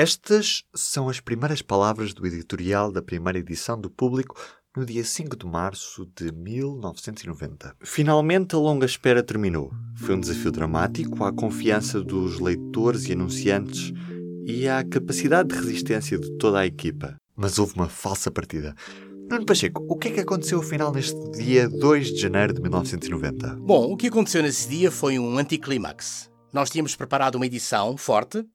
Estas são as primeiras palavras do editorial da primeira edição do Público no dia 5 de março de 1990. Finalmente a longa espera terminou. Foi um desafio dramático à confiança dos leitores e anunciantes e à capacidade de resistência de toda a equipa. Mas houve uma falsa partida. Nuno Pacheco, o que é que aconteceu afinal neste dia 2 de janeiro de 1990? Bom, o que aconteceu nesse dia foi um anticlímax. Nós tínhamos preparado uma edição forte, uh,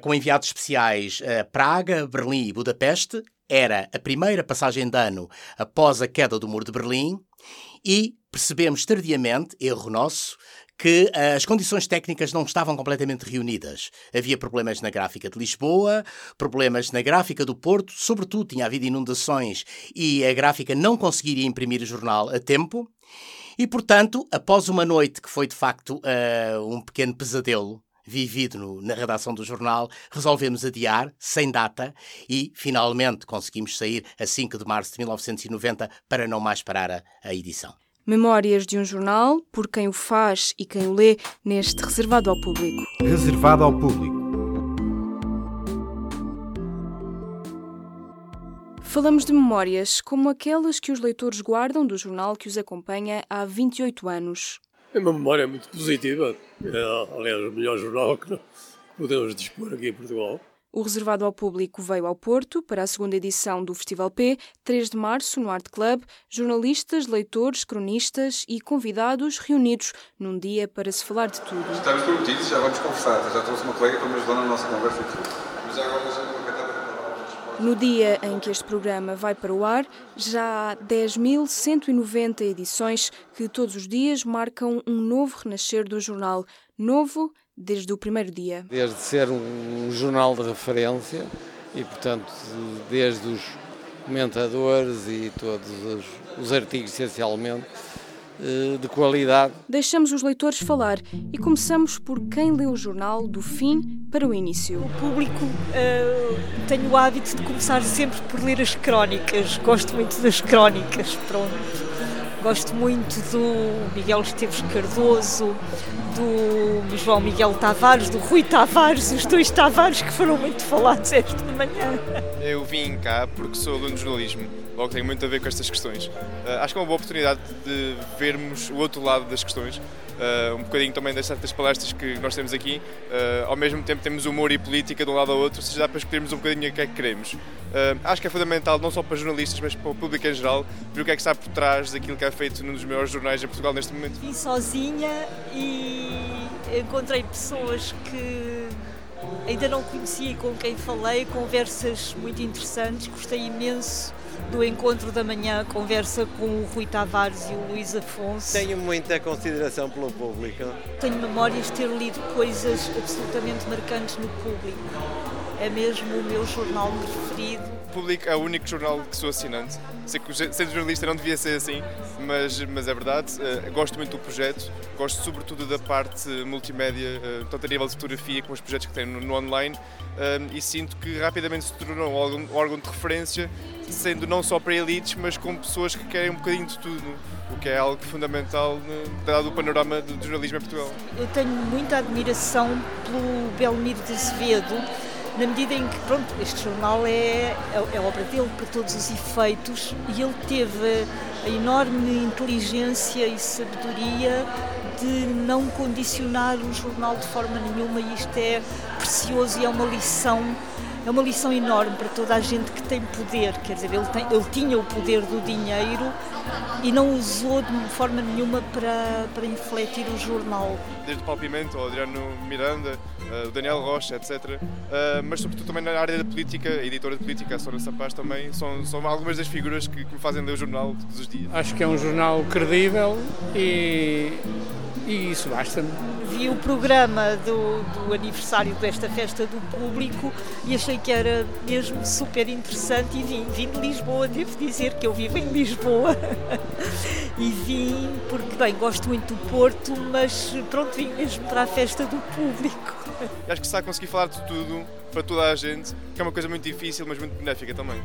com enviados especiais a Praga, Berlim e Budapeste, era a primeira passagem de ano após a queda do Muro de Berlim e percebemos tardiamente, erro nosso, que as condições técnicas não estavam completamente reunidas. Havia problemas na gráfica de Lisboa, problemas na gráfica do Porto, sobretudo tinha havido inundações e a gráfica não conseguiria imprimir o jornal a tempo. E, portanto, após uma noite que foi de facto uh, um pequeno pesadelo, vivido no, na redação do jornal, resolvemos adiar, sem data, e finalmente conseguimos sair a 5 de março de 1990 para não mais parar a, a edição. Memórias de um jornal, por quem o faz e quem o lê, neste Reservado ao Público. Reservado ao Público. Falamos de memórias como aquelas que os leitores guardam do jornal que os acompanha há 28 anos. É uma memória muito positiva. É, aliás, o melhor jornal que podemos dispor aqui em Portugal. O reservado ao público veio ao Porto para a segunda edição do Festival P, 3 de março, no Art Club. Jornalistas, leitores, cronistas e convidados reunidos num dia para se falar de tudo. Estamos prometidos, já vamos conversar. Já trouxe uma colega para me ajudar na nossa conversa aqui. Mas agora no dia em que este programa vai para o ar, já há 10.190 edições que todos os dias marcam um novo renascer do jornal. Novo desde o primeiro dia. Desde ser um jornal de referência e, portanto, desde os comentadores e todos os, os artigos, essencialmente, de qualidade. Deixamos os leitores falar e começamos por quem lê o jornal do fim para o início. O público uh, tem o hábito de começar sempre por ler as crónicas. Gosto muito das crónicas, pronto. Gosto muito do Miguel Esteves Cardoso, do João Miguel Tavares, do Rui Tavares, os dois Tavares que foram muito falados esta manhã. Eu vim cá porque sou aluno de jornalismo logo tem muito a ver com estas questões. Uh, acho que é uma boa oportunidade de vermos o outro lado das questões, uh, um bocadinho também das certas palestras que nós temos aqui. Uh, ao mesmo tempo temos humor e política de um lado ao outro, ou seja, dá para escolhermos um bocadinho o que é que queremos. acho que é fundamental, não só para jornalistas, mas para o público em geral, ver o que é que está por trás daquilo que é feito num dos maiores jornais em Portugal neste momento. Vim sozinha e encontrei pessoas que ainda não conhecia e com quem falei, conversas muito interessantes, gostei imenso do encontro da manhã, conversa com o Rui Tavares e o Luís Afonso. Tenho muita consideração pelo público. Tenho memórias de ter lido coisas absolutamente marcantes no público. É mesmo o meu jornal preferido. O público é o único jornal que sou assinante. Sei que ser jornalista não devia ser assim, mas, mas é verdade. Uh, gosto muito do projeto, gosto sobretudo da parte multimédia, uh, tanto a nível de fotografia como os projetos que tem no, no online, uh, e sinto que rapidamente se tornou um órgão de referência sendo não só para elites, mas com pessoas que querem um bocadinho de tudo, o que é algo fundamental dado o panorama do jornalismo em Portugal. Eu tenho muita admiração pelo Belmiro de Azevedo, na medida em que, pronto, este jornal é, é, obra dele para todos os efeitos e ele teve a enorme inteligência e sabedoria de não condicionar o jornal de forma nenhuma e isto é precioso e é uma lição é uma lição enorme para toda a gente que tem poder. Quer dizer, ele, tem, ele tinha o poder do dinheiro e não usou de forma nenhuma para, para infletir o jornal. Desde o Paulo Pimenta, o Adriano Miranda, uh, o Daniel Rocha, etc. Eh, mas sobretudo também na área da política, a editora de política, a Sora Sapaz também, são, são algumas das figuras que, que me fazem ler o jornal todos os dias. Acho que é um jornal credível e, e isso basta-me vi o programa do, do, aniversário desta festa do público e achei que era mesmo super interessante e vim, vim de Lisboa, devo dizer que eu vivo em Lisboa e vim porque, bem, gosto muito do Porto, mas pronto, vim mesmo para a festa do público. Acho que está a conseguir falar de tudo para toda a gente, que é uma coisa muito difícil, mas muito benéfica também.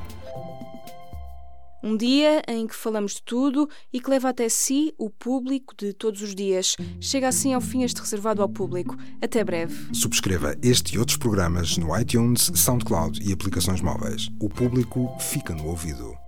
Um dia em que falamos de tudo e que leva até si o público de todos os dias. Chega assim ao fim este reservado ao público. Até breve. Subscreva este e outros programas no iTunes, SoundCloud e aplicações móveis. O público fica no ouvido.